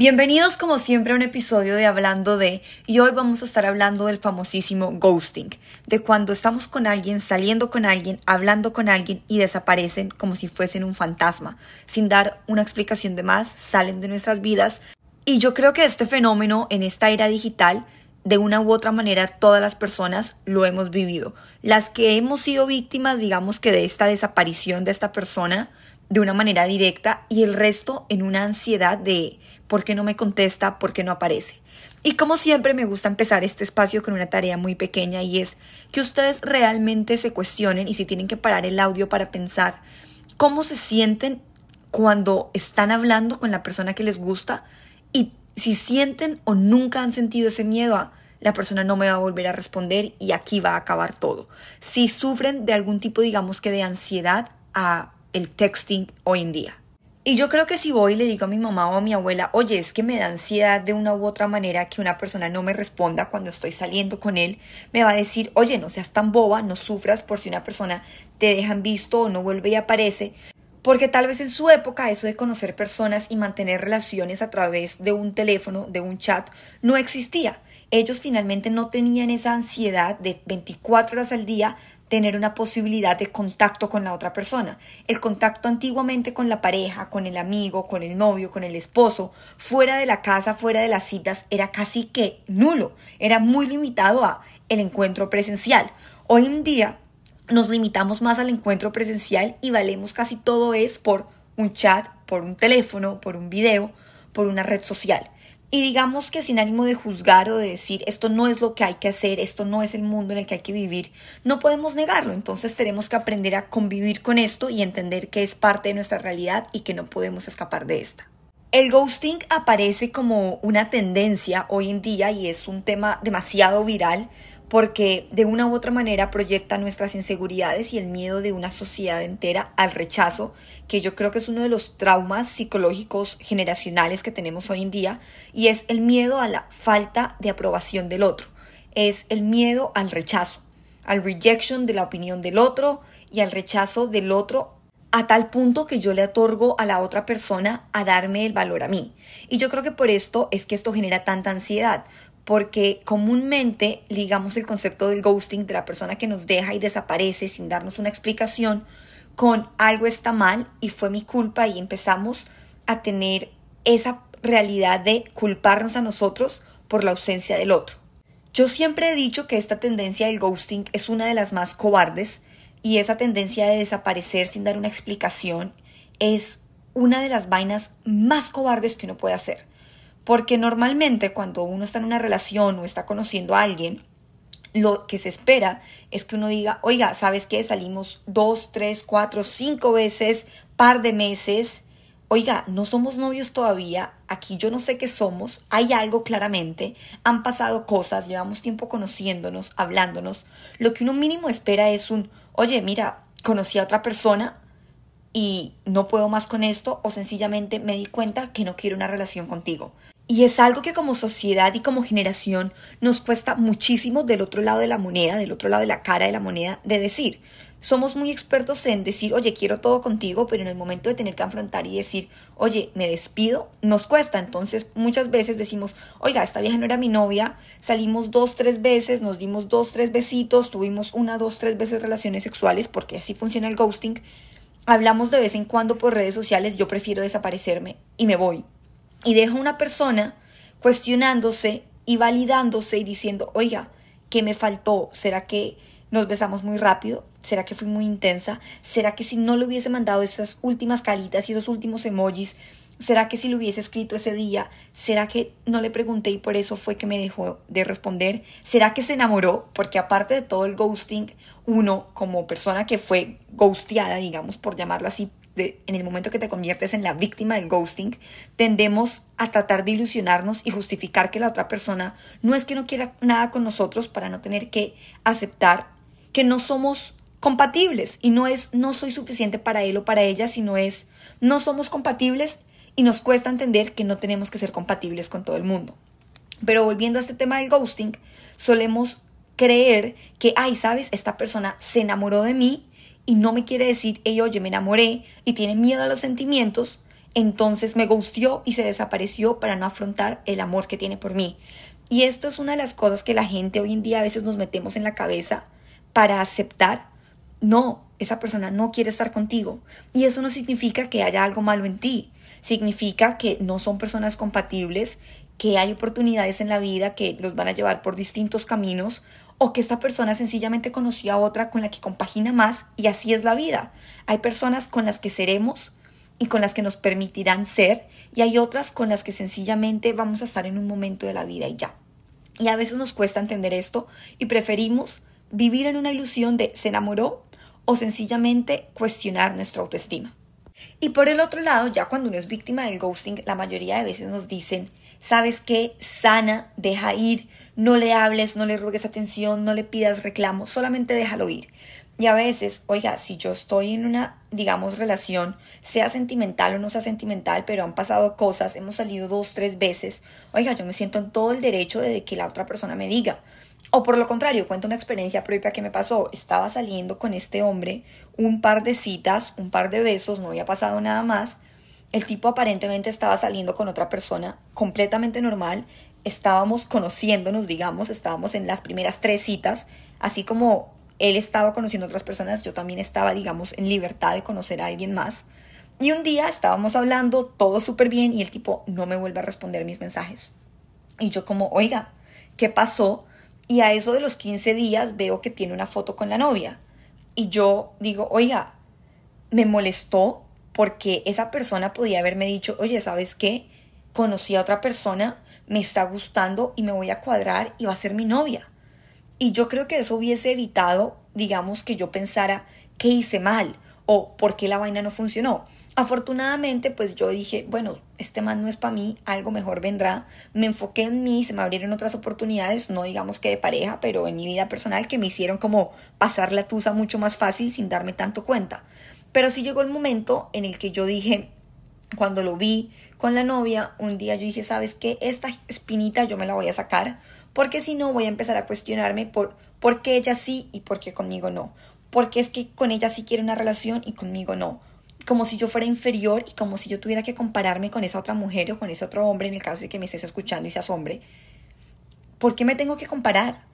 Bienvenidos como siempre a un episodio de Hablando de y hoy vamos a estar hablando del famosísimo ghosting, de cuando estamos con alguien, saliendo con alguien, hablando con alguien y desaparecen como si fuesen un fantasma, sin dar una explicación de más, salen de nuestras vidas. Y yo creo que este fenómeno en esta era digital, de una u otra manera, todas las personas lo hemos vivido. Las que hemos sido víctimas, digamos que de esta desaparición de esta persona, de una manera directa y el resto en una ansiedad de por qué no me contesta, por qué no aparece. Y como siempre me gusta empezar este espacio con una tarea muy pequeña y es que ustedes realmente se cuestionen y si tienen que parar el audio para pensar cómo se sienten cuando están hablando con la persona que les gusta y si sienten o nunca han sentido ese miedo a la persona no me va a volver a responder y aquí va a acabar todo. Si sufren de algún tipo, digamos que de ansiedad a el texting hoy en día. Y yo creo que si voy y le digo a mi mamá o a mi abuela, oye, es que me da ansiedad de una u otra manera que una persona no me responda cuando estoy saliendo con él, me va a decir, oye, no seas tan boba, no sufras por si una persona te deja en visto o no vuelve y aparece. Porque tal vez en su época eso de conocer personas y mantener relaciones a través de un teléfono, de un chat, no existía. Ellos finalmente no tenían esa ansiedad de 24 horas al día tener una posibilidad de contacto con la otra persona. El contacto antiguamente con la pareja, con el amigo, con el novio, con el esposo, fuera de la casa, fuera de las citas, era casi que nulo, era muy limitado a el encuentro presencial. Hoy en día nos limitamos más al encuentro presencial y valemos casi todo es por un chat, por un teléfono, por un video, por una red social. Y digamos que sin ánimo de juzgar o de decir esto no es lo que hay que hacer, esto no es el mundo en el que hay que vivir, no podemos negarlo. Entonces tenemos que aprender a convivir con esto y entender que es parte de nuestra realidad y que no podemos escapar de esta. El ghosting aparece como una tendencia hoy en día y es un tema demasiado viral porque de una u otra manera proyecta nuestras inseguridades y el miedo de una sociedad entera al rechazo, que yo creo que es uno de los traumas psicológicos generacionales que tenemos hoy en día, y es el miedo a la falta de aprobación del otro, es el miedo al rechazo, al rejection de la opinión del otro y al rechazo del otro a tal punto que yo le otorgo a la otra persona a darme el valor a mí. Y yo creo que por esto es que esto genera tanta ansiedad, porque comúnmente ligamos el concepto del ghosting de la persona que nos deja y desaparece sin darnos una explicación con algo está mal y fue mi culpa y empezamos a tener esa realidad de culparnos a nosotros por la ausencia del otro. Yo siempre he dicho que esta tendencia del ghosting es una de las más cobardes y esa tendencia de desaparecer sin dar una explicación es una de las vainas más cobardes que uno puede hacer. Porque normalmente cuando uno está en una relación o está conociendo a alguien, lo que se espera es que uno diga, oiga, ¿sabes qué? Salimos dos, tres, cuatro, cinco veces, par de meses. Oiga, no somos novios todavía, aquí yo no sé qué somos, hay algo claramente, han pasado cosas, llevamos tiempo conociéndonos, hablándonos. Lo que uno mínimo espera es un, oye, mira, conocí a otra persona y no puedo más con esto o sencillamente me di cuenta que no quiero una relación contigo. Y es algo que como sociedad y como generación nos cuesta muchísimo del otro lado de la moneda, del otro lado de la cara de la moneda, de decir. Somos muy expertos en decir, oye, quiero todo contigo, pero en el momento de tener que afrontar y decir, oye, me despido, nos cuesta. Entonces muchas veces decimos, oiga, esta vieja no era mi novia, salimos dos, tres veces, nos dimos dos, tres besitos, tuvimos una, dos, tres veces relaciones sexuales, porque así funciona el ghosting. Hablamos de vez en cuando por redes sociales, yo prefiero desaparecerme y me voy y deja una persona cuestionándose y validándose y diciendo, oiga, ¿qué me faltó? ¿Será que nos besamos muy rápido? ¿Será que fui muy intensa? ¿Será que si no le hubiese mandado esas últimas caritas y esos últimos emojis, ¿será que si lo hubiese escrito ese día, será que no le pregunté y por eso fue que me dejó de responder? ¿Será que se enamoró? Porque aparte de todo el ghosting, uno como persona que fue ghosteada, digamos, por llamarlo así, en el momento que te conviertes en la víctima del ghosting, tendemos a tratar de ilusionarnos y justificar que la otra persona no es que no quiera nada con nosotros para no tener que aceptar que no somos compatibles y no es no soy suficiente para él o para ella, sino es no somos compatibles y nos cuesta entender que no tenemos que ser compatibles con todo el mundo. Pero volviendo a este tema del ghosting, solemos creer que, ay, sabes, esta persona se enamoró de mí y no me quiere decir, hey, oye, me enamoré y tiene miedo a los sentimientos, entonces me gustió y se desapareció para no afrontar el amor que tiene por mí. Y esto es una de las cosas que la gente hoy en día a veces nos metemos en la cabeza para aceptar, no, esa persona no quiere estar contigo. Y eso no significa que haya algo malo en ti. Significa que no son personas compatibles, que hay oportunidades en la vida que los van a llevar por distintos caminos o que esta persona sencillamente conoció a otra con la que compagina más y así es la vida. Hay personas con las que seremos y con las que nos permitirán ser y hay otras con las que sencillamente vamos a estar en un momento de la vida y ya. Y a veces nos cuesta entender esto y preferimos vivir en una ilusión de se enamoró o sencillamente cuestionar nuestra autoestima. Y por el otro lado, ya cuando uno es víctima del ghosting, la mayoría de veces nos dicen, ¿sabes qué? Sana, deja ir, no le hables, no le ruegues atención, no le pidas reclamo, solamente déjalo ir. Y a veces, oiga, si yo estoy en una, digamos, relación, sea sentimental o no sea sentimental, pero han pasado cosas, hemos salido dos, tres veces, oiga, yo me siento en todo el derecho de que la otra persona me diga. O por lo contrario, cuento una experiencia propia que me pasó. Estaba saliendo con este hombre un par de citas, un par de besos, no había pasado nada más. El tipo aparentemente estaba saliendo con otra persona completamente normal. Estábamos conociéndonos, digamos, estábamos en las primeras tres citas, así como él estaba conociendo a otras personas, yo también estaba, digamos, en libertad de conocer a alguien más. Y un día estábamos hablando todo súper bien y el tipo no me vuelve a responder mis mensajes. Y yo como, oiga, ¿qué pasó? Y a eso de los 15 días veo que tiene una foto con la novia. Y yo digo, oiga, me molestó porque esa persona podía haberme dicho, oye, ¿sabes qué? Conocí a otra persona, me está gustando y me voy a cuadrar y va a ser mi novia. Y yo creo que eso hubiese evitado, digamos, que yo pensara qué hice mal o por qué la vaina no funcionó. Afortunadamente, pues yo dije, bueno, este man no es para mí, algo mejor vendrá. Me enfoqué en mí, se me abrieron otras oportunidades, no digamos que de pareja, pero en mi vida personal que me hicieron como pasar la tusa mucho más fácil sin darme tanto cuenta. Pero sí llegó el momento en el que yo dije, cuando lo vi con la novia, un día yo dije, ¿sabes qué? Esta espinita yo me la voy a sacar porque si no voy a empezar a cuestionarme por por qué ella sí y por qué conmigo no. Porque es que con ella sí quiere una relación y conmigo no. Como si yo fuera inferior y como si yo tuviera que compararme con esa otra mujer o con ese otro hombre en el caso de que me estés escuchando y seas hombre. ¿Por qué me tengo que comparar?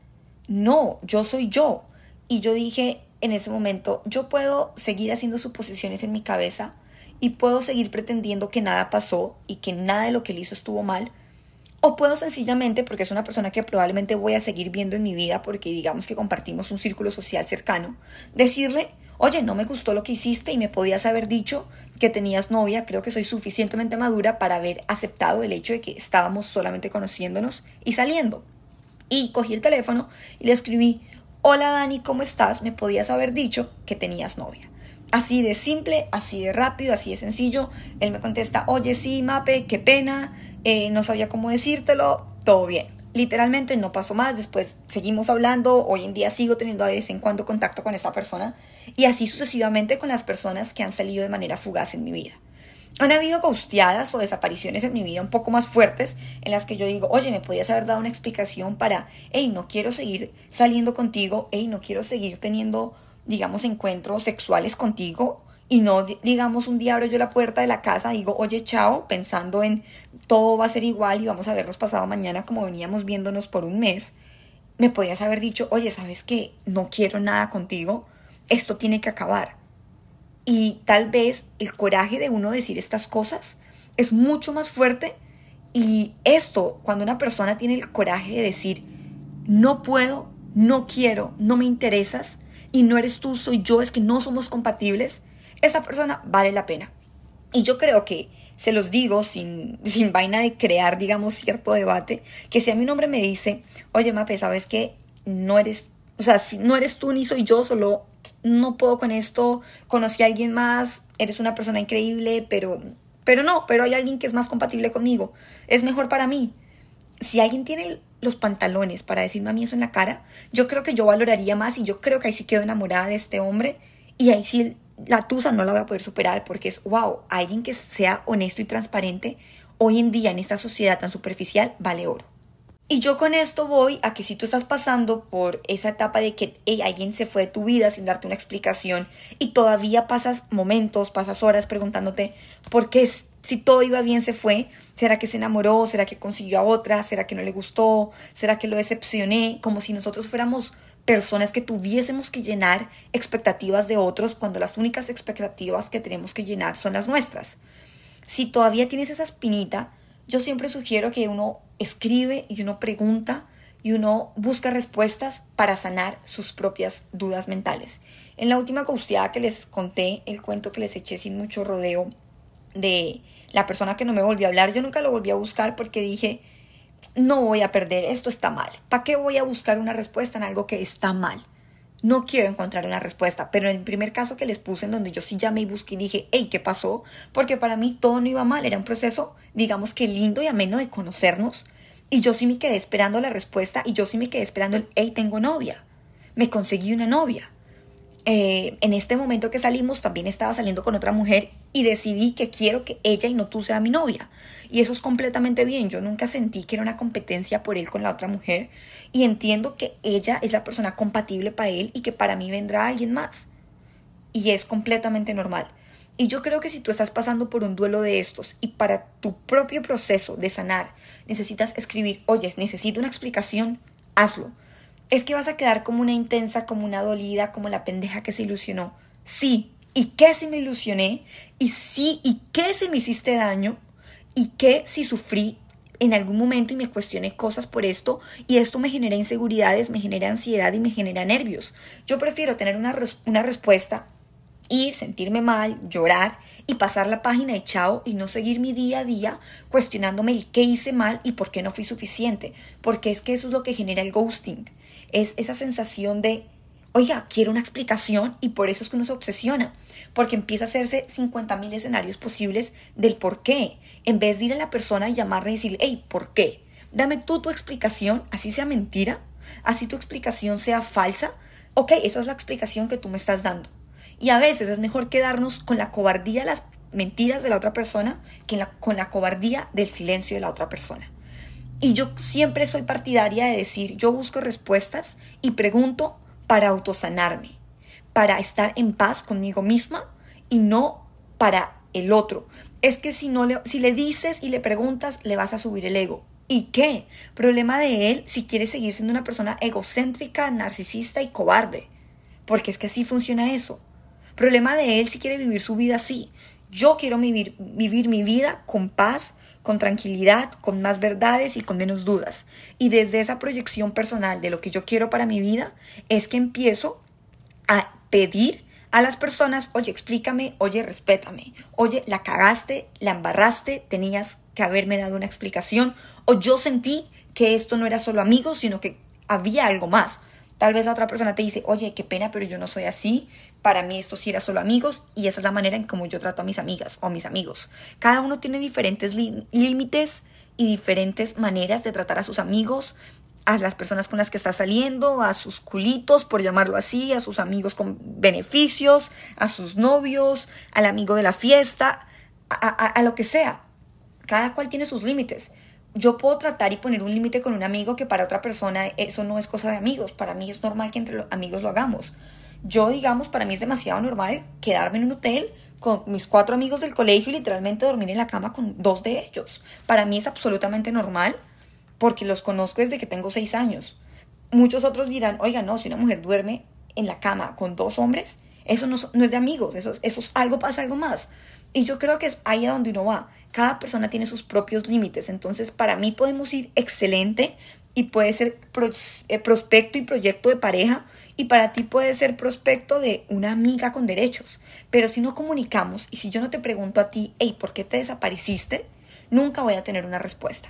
No, yo soy yo. Y yo dije en ese momento, yo puedo seguir haciendo suposiciones en mi cabeza y puedo seguir pretendiendo que nada pasó y que nada de lo que él hizo estuvo mal, o puedo sencillamente, porque es una persona que probablemente voy a seguir viendo en mi vida porque digamos que compartimos un círculo social cercano, decirle, oye, no me gustó lo que hiciste y me podías haber dicho que tenías novia, creo que soy suficientemente madura para haber aceptado el hecho de que estábamos solamente conociéndonos y saliendo. Y cogí el teléfono y le escribí, hola Dani, ¿cómo estás? Me podías haber dicho que tenías novia. Así de simple, así de rápido, así de sencillo. Él me contesta, oye, sí, Mape, qué pena, eh, no sabía cómo decírtelo, todo bien. Literalmente no pasó más, después seguimos hablando, hoy en día sigo teniendo de vez en cuando contacto con esa persona y así sucesivamente con las personas que han salido de manera fugaz en mi vida. Han habido ghosteadas o desapariciones en mi vida un poco más fuertes en las que yo digo, oye, me podías haber dado una explicación para, hey, no quiero seguir saliendo contigo, hey, no quiero seguir teniendo, digamos, encuentros sexuales contigo, y no, digamos, un día abro yo la puerta de la casa y digo, oye, chao, pensando en todo va a ser igual y vamos a vernos pasado mañana como veníamos viéndonos por un mes, me podías haber dicho, oye, ¿sabes qué? No quiero nada contigo, esto tiene que acabar. Y tal vez el coraje de uno decir estas cosas es mucho más fuerte y esto, cuando una persona tiene el coraje de decir, no puedo, no quiero, no me interesas y no eres tú, soy yo, es que no somos compatibles, esa persona vale la pena. Y yo creo que se los digo sin, sin vaina de crear, digamos, cierto debate, que si a mi hombre me dice, oye, Mape, ¿sabes qué? No eres, o sea, si no eres tú ni soy yo, solo no puedo con esto, conocí a alguien más, eres una persona increíble, pero, pero no, pero hay alguien que es más compatible conmigo, es mejor para mí. Si alguien tiene los pantalones para decirme a mí eso en la cara, yo creo que yo valoraría más y yo creo que ahí sí quedo enamorada de este hombre y ahí sí la tusa no la voy a poder superar porque es, wow, alguien que sea honesto y transparente hoy en día en esta sociedad tan superficial vale oro. Y yo con esto voy a que si tú estás pasando por esa etapa de que alguien se fue de tu vida sin darte una explicación y todavía pasas momentos, pasas horas preguntándote por qué Si todo iba bien, se fue. ¿Será que se enamoró? ¿Será que consiguió a otra? ¿Será que no le gustó? ¿Será que lo decepcioné? Como si nosotros fuéramos personas que tuviésemos que llenar expectativas de otros cuando las únicas expectativas que tenemos que llenar son las nuestras. Si todavía tienes esa espinita, yo siempre sugiero que uno escribe y uno pregunta y uno busca respuestas para sanar sus propias dudas mentales. En la última gusteada que les conté, el cuento que les eché sin mucho rodeo de la persona que no me volvió a hablar, yo nunca lo volví a buscar porque dije, no voy a perder, esto está mal. ¿Para qué voy a buscar una respuesta en algo que está mal? No quiero encontrar una respuesta, pero en el primer caso que les puse en donde yo sí llamé y busqué y dije, hey, ¿qué pasó? Porque para mí todo no iba mal, era un proceso, digamos que lindo y ameno de conocernos. Y yo sí me quedé esperando la respuesta y yo sí me quedé esperando el, hey, tengo novia. Me conseguí una novia. Eh, en este momento que salimos también estaba saliendo con otra mujer y decidí que quiero que ella y no tú sea mi novia. Y eso es completamente bien. Yo nunca sentí que era una competencia por él con la otra mujer y entiendo que ella es la persona compatible para él y que para mí vendrá alguien más. Y es completamente normal. Y yo creo que si tú estás pasando por un duelo de estos y para tu propio proceso de sanar necesitas escribir, oye, necesito una explicación, hazlo es que vas a quedar como una intensa, como una dolida, como la pendeja que se ilusionó. Sí, ¿y qué si me ilusioné? Y sí, ¿y qué si me hiciste daño? ¿Y qué si sufrí en algún momento y me cuestioné cosas por esto y esto me genera inseguridades, me genera ansiedad y me genera nervios? Yo prefiero tener una, una respuesta ir, sentirme mal, llorar y pasar la página de chao y no seguir mi día a día cuestionándome el qué hice mal y por qué no fui suficiente, porque es que eso es lo que genera el ghosting es esa sensación de, oiga, quiero una explicación y por eso es que uno se obsesiona, porque empieza a hacerse 50 mil escenarios posibles del por qué, en vez de ir a la persona y llamarle y decirle, hey, ¿por qué? Dame tú tu explicación, así sea mentira, así tu explicación sea falsa. Ok, esa es la explicación que tú me estás dando. Y a veces es mejor quedarnos con la cobardía de las mentiras de la otra persona que con la cobardía del silencio de la otra persona. Y yo siempre soy partidaria de decir, yo busco respuestas y pregunto para autosanarme, para estar en paz conmigo misma y no para el otro. Es que si, no le, si le dices y le preguntas, le vas a subir el ego. ¿Y qué? Problema de él si quiere seguir siendo una persona egocéntrica, narcisista y cobarde. Porque es que así funciona eso. Problema de él si quiere vivir su vida así. Yo quiero vivir, vivir mi vida con paz, con tranquilidad, con más verdades y con menos dudas. Y desde esa proyección personal de lo que yo quiero para mi vida, es que empiezo a pedir a las personas, oye, explícame, oye, respétame, oye, la cagaste, la embarraste, tenías que haberme dado una explicación, o yo sentí que esto no era solo amigos, sino que había algo más. Tal vez la otra persona te dice, oye, qué pena, pero yo no soy así. Para mí esto sí era solo amigos y esa es la manera en como yo trato a mis amigas o a mis amigos. Cada uno tiene diferentes límites y diferentes maneras de tratar a sus amigos, a las personas con las que está saliendo, a sus culitos, por llamarlo así, a sus amigos con beneficios, a sus novios, al amigo de la fiesta, a, a lo que sea. Cada cual tiene sus límites yo puedo tratar y poner un límite con un amigo que para otra persona eso no es cosa de amigos. Para mí es normal que entre los amigos lo hagamos. Yo, digamos, para mí es demasiado normal quedarme en un hotel con mis cuatro amigos del colegio y literalmente dormir en la cama con dos de ellos. Para mí es absolutamente normal porque los conozco desde que tengo seis años. Muchos otros dirán, oiga, no, si una mujer duerme en la cama con dos hombres, eso no, es de amigos, eso, eso es algo, pasa algo más. Y yo creo que es ahí a donde uno va. Cada persona tiene sus propios límites. Entonces, para mí podemos ir excelente y puede ser eh, prospecto y proyecto de pareja y para ti puede ser prospecto de una amiga con derechos. Pero si no comunicamos y si yo no te pregunto a ti, hey, ¿por qué te desapareciste? Nunca voy a tener una respuesta.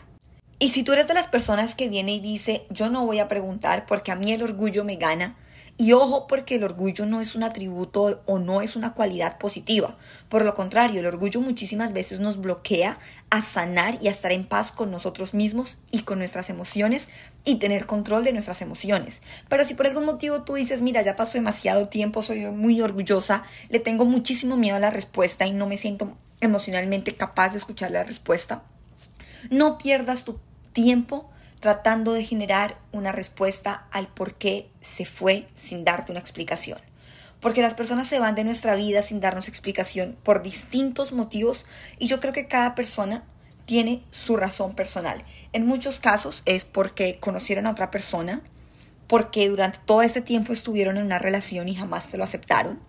Y si tú eres de las personas que viene y dice, yo no voy a preguntar porque a mí el orgullo me gana, y ojo porque el orgullo no es un atributo o no es una cualidad positiva. Por lo contrario, el orgullo muchísimas veces nos bloquea a sanar y a estar en paz con nosotros mismos y con nuestras emociones y tener control de nuestras emociones. Pero si por algún motivo tú dices, mira, ya pasó demasiado tiempo, soy muy orgullosa, le tengo muchísimo miedo a la respuesta y no me siento emocionalmente capaz de escuchar la respuesta, no pierdas tu tiempo tratando de generar una respuesta al por qué se fue sin darte una explicación. Porque las personas se van de nuestra vida sin darnos explicación por distintos motivos y yo creo que cada persona tiene su razón personal. En muchos casos es porque conocieron a otra persona, porque durante todo este tiempo estuvieron en una relación y jamás te lo aceptaron,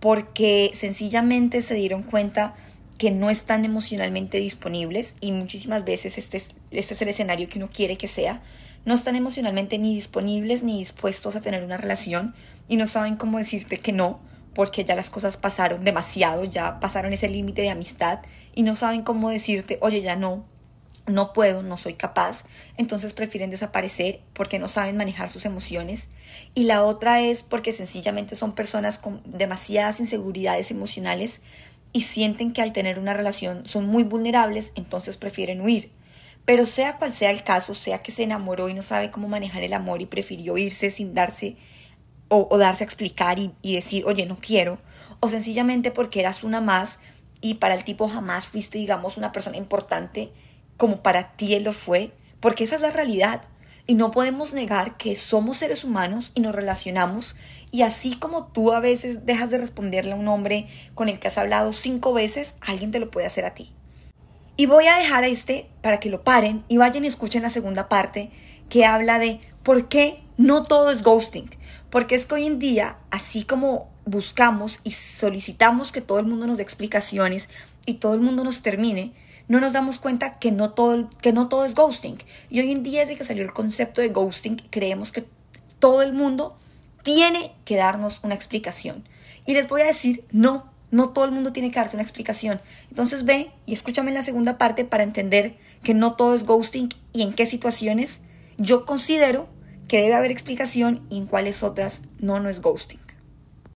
porque sencillamente se dieron cuenta que no están emocionalmente disponibles y muchísimas veces este es, este es el escenario que uno quiere que sea, no están emocionalmente ni disponibles ni dispuestos a tener una relación y no saben cómo decirte que no, porque ya las cosas pasaron demasiado, ya pasaron ese límite de amistad y no saben cómo decirte, oye, ya no, no puedo, no soy capaz, entonces prefieren desaparecer porque no saben manejar sus emociones. Y la otra es porque sencillamente son personas con demasiadas inseguridades emocionales y sienten que al tener una relación son muy vulnerables, entonces prefieren huir. Pero sea cual sea el caso, sea que se enamoró y no sabe cómo manejar el amor y prefirió irse sin darse o, darse a explicar y, y decir, oye, no quiero, o sencillamente porque eras una más y para el tipo jamás fuiste, digamos, una persona importante como para ti él lo fue, porque esa es la realidad. Y no podemos negar que somos seres humanos y nos relacionamos y así como tú a veces dejas de responderle a un hombre con el que has hablado cinco veces, alguien te lo puede hacer a ti. Y voy a dejar este para que lo paren y vayan y escuchen la segunda parte que habla de por qué no todo es ghosting. Porque es que hoy en día, así como buscamos y solicitamos que todo el mundo nos dé explicaciones y todo el mundo nos termine, no nos damos cuenta que no todo, que no todo es ghosting. Y hoy en día, desde que salió el concepto de ghosting, creemos que todo el mundo tiene que darnos una explicación. Y les voy a decir, no, no todo el mundo tiene que darte una explicación. Entonces ve y escúchame en la segunda parte para entender que no todo es ghosting y en qué situaciones yo considero que debe haber explicación y en cuáles otras no, no es ghosting.